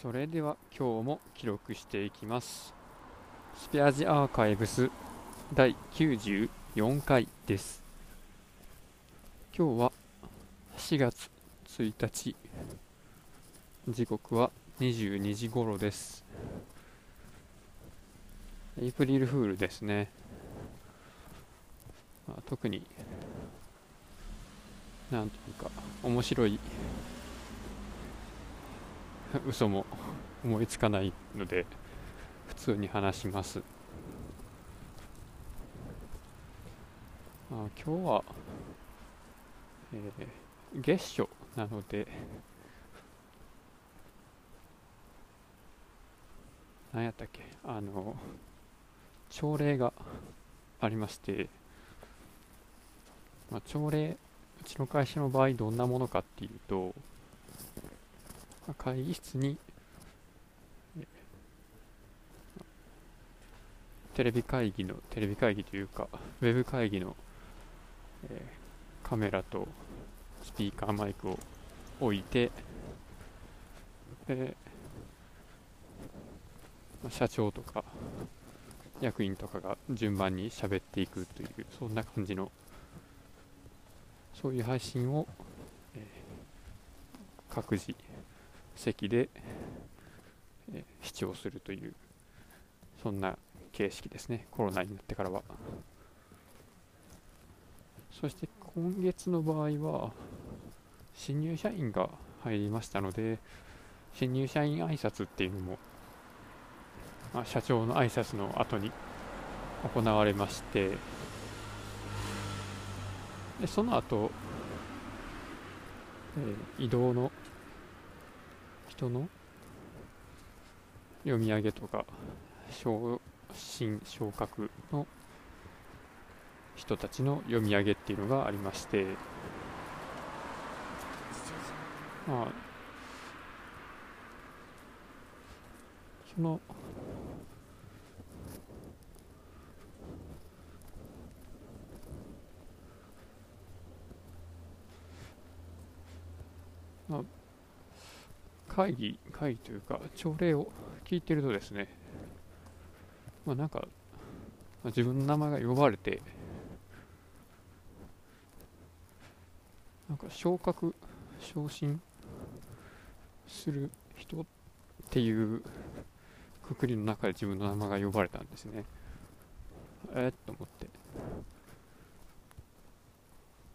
それでは今日も記録していきます。スペアジアーカイブス第94回です。今日は4月1日。時刻は22時頃です。エイプリルフールですね、まあ、特になんというか面白い 嘘も思いつかないので普通に話します。あ今日は、えー、月初なので何やったっけ？あの朝礼がありまして、まあ、朝礼うちの会社の場合どんなものかっていうと会議室にテレビ会議のテレビ会議というかウェブ会議の、えー、カメラとスピーカーマイクを置いてで社長とか役員とかが順番に喋っていくというそんな感じのそういう配信を、えー、各自席で、え、視聴するというそんな形式ですね。コロナになってからは。そして今月の場合は新入社員が入りましたので新入社員挨拶っていうのも、まあ、社長の挨拶の後に行われましてでその後、えー、移動の人の読み上げとか昇進昇格の人たちの読み上げっていうのがありましてまあそのまあ会議、会議というか、朝礼を聞いてるとですね、まあ、なんか、まあ、自分の名前が呼ばれて、なんか昇格、昇進する人っていうくくりの中で自分の名前が呼ばれたんですね。えっと思って。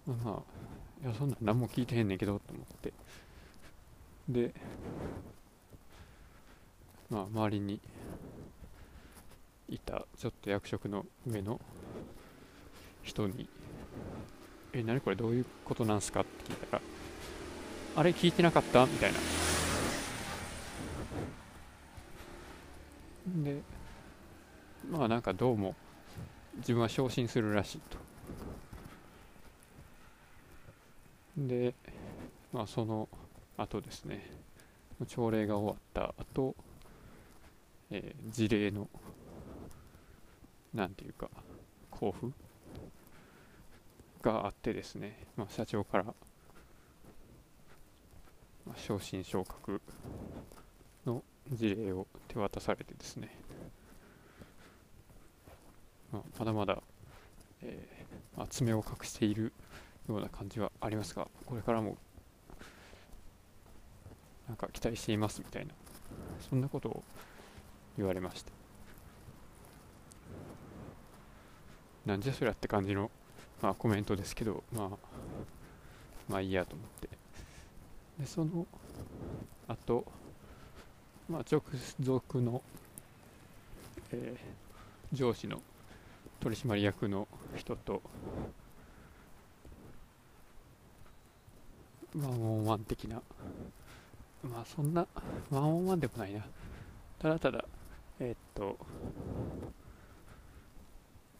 まあ、いや、そんなん何も聞いてへんねんけど、と思って。で、まあ、周りにいたちょっと役職の上の人に「え何これどういうことなんすか?」って聞いたら「あれ聞いてなかった?」みたいなでまあなんかどうも自分は昇進するらしいとでまあその後ですね。朝礼が終わった後、えー、事例のなんていうか交付があってですね、まあ、社長から、まあ、昇進昇格の事例を手渡されてですね、まあ、まだまだ、えーまあ、爪を隠しているような感じはありますがこれからもなんか期待していますみたいな。そんなことを言われましたなんじゃそりゃって感じの、まあ、コメントですけど、まあ、まあいいやと思って。でその後、まあ直属の、えー、上司の取締役の人とワンオンワン的なまあそんなワンオンワンでもないな。ただただえー、っと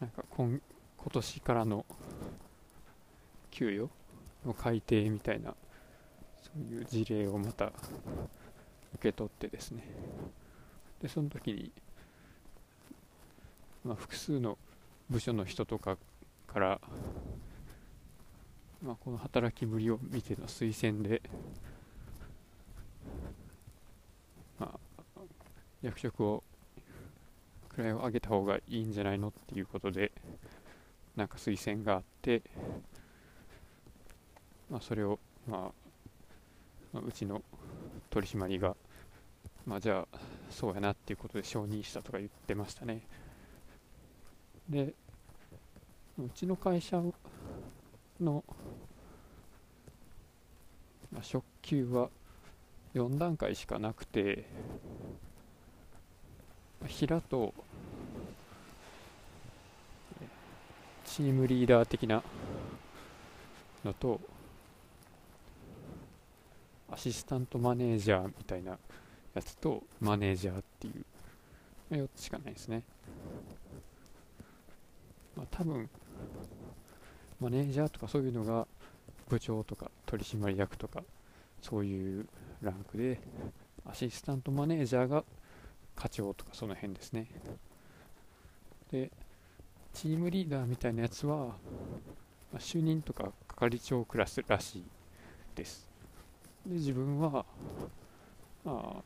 なんか今今年からの給与の改定みたいなそういう事例をまた受け取ってですね。でその時に、まあ、複数の部署の人とかから、まあ、この働きぶりを見ての推薦でまあ、役職を位を上げた方がいいんじゃないのっていうことでなんか推薦があって、まあ、それを、まあ、うちの取締りが、まあ、じゃあそうやなっていうことで承認したとか言ってましたね。でうちの会社の、まあ、初級は4段階しかなくて平とチームリーダー的なのとアシスタントマネージャーみたいなやつとマネージャーっていう4つしかないですね。まあ多分マネージャーとかそういうのが部長とか取締役とかそういうランクでアシスタントマネージャーが課長とかその辺ですね。でチームリーダーみたいなやつは、まあ、主任とか係長クラスらしいです。で自分は、まあ、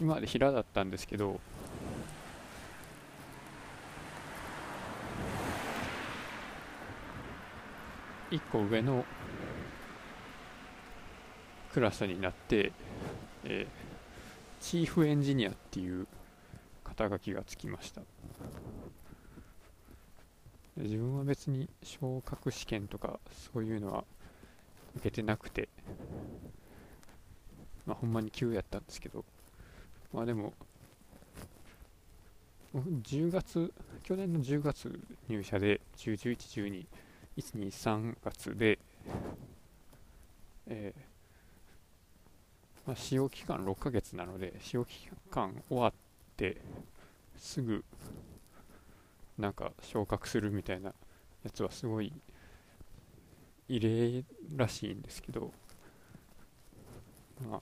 今まで平だったんですけど1個上のクラスになって、えー、チーフエンジニアっていう肩書きがつきました。自分は別に昇格試験とかそういうのは受けてなくてまあほんまに急やったんですけどまあでも10月去年の10月入社で10、11、12 1、2、3月で、えーまあ、使用期間6ヶ月なので使用期間終わってすぐなんか昇格するみたいなやつはすごい異例らしいんですけどま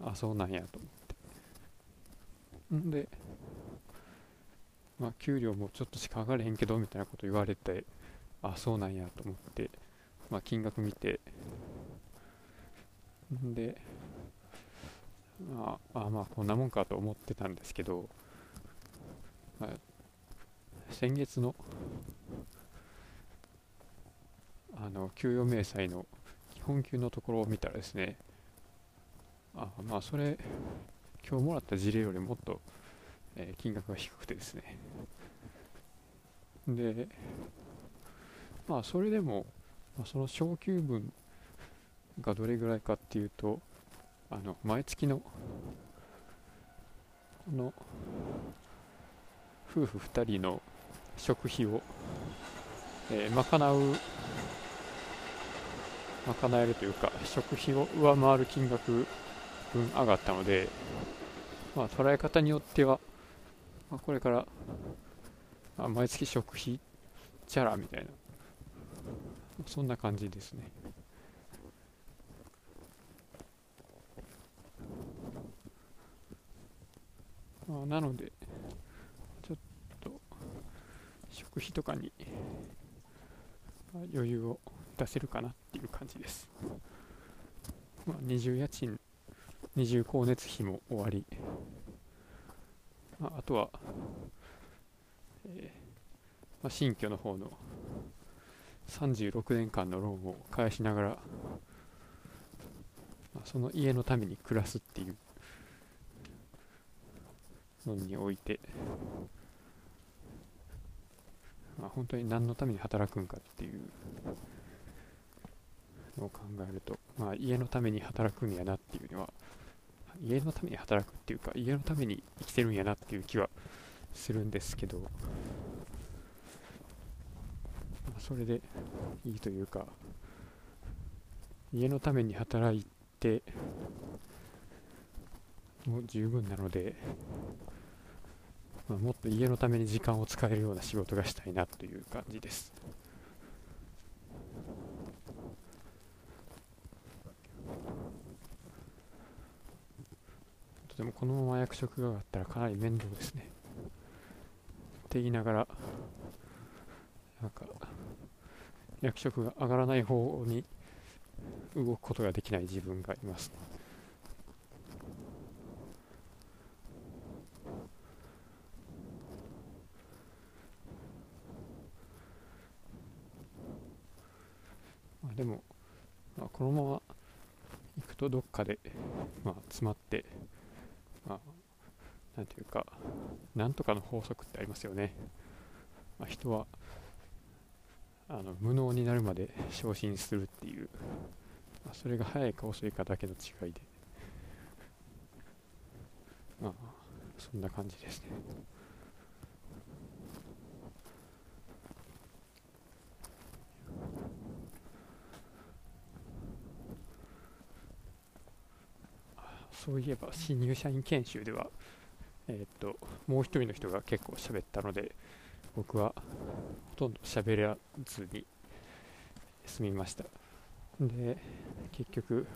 ああそうなんやと思って。んでまあ給料もちょっとしか上がれへんけどみたいなこと言われてあそうなんやと思ってまあ金額見て。んであ、あまあこんなもんかと思ってたんですけど、まあ、先月のあの給与明細の基本給のところを見たらですねあまあそれ今日もらった事例よりもっと、えー、金額が低くてですね。でまあそれでも、まあ、その昇給分がどれぐらいかっていうとあの毎月のこの夫婦2人の食費を、えー、賄う賄えるというか食費を上回る金額分上がったので、まあ、捉え方によっては、まあ、これから、あ、毎月食費チャラみたいなそんな感じですね。あなのでちょっと食費とかに余裕を出せるかなっていう感じです、まあ、二重家賃二重光熱費も終わり、まあ、あとは、えーまあ、新居の方の36年間のローンを返しながら、まあ、その家のために暮らすっていうのにおいて、まあ、本当に何のために働くんかっていうのを考えると、まあ、家のために働くんやなっていうのは家のために働くっていうか家のために生きてるんやなっていう気はするんですけど、まあ、それでいいというか家のために働いてもう十分なのでまあ、もっと家のために時間を使えるような仕事がしたいなという感じです。とでもこのまま役職が上がったらかなり面倒ですね。って言いながら、なんか、役職が上がらない方に動くことができない自分がいます。あ、でも、まあ、このまま行くとどっかで、まあ、詰まって、まあ、なんていうか、なんとかの法則ってありますよね。まあ、人はあの無能になるまで昇進するっていう、まあ、それが早いか遅いかだけの違いで、まあ、そんな感じですね。そういえば新入社員研修では、えーっともう一人の人が結構喋ったので僕はほとんど喋らずに済みました。で結局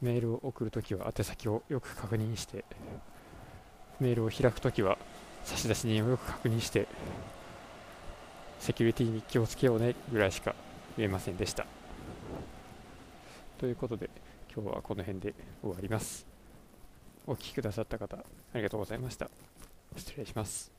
メールを送るときは宛先をよく確認してメールを開くときは差出人をよく確認してセキュリティに気をつけようねぐらいしか言えませんでした。ということで今日はこの辺で終わります。お聴きくださった方ありがとうございました。失礼します。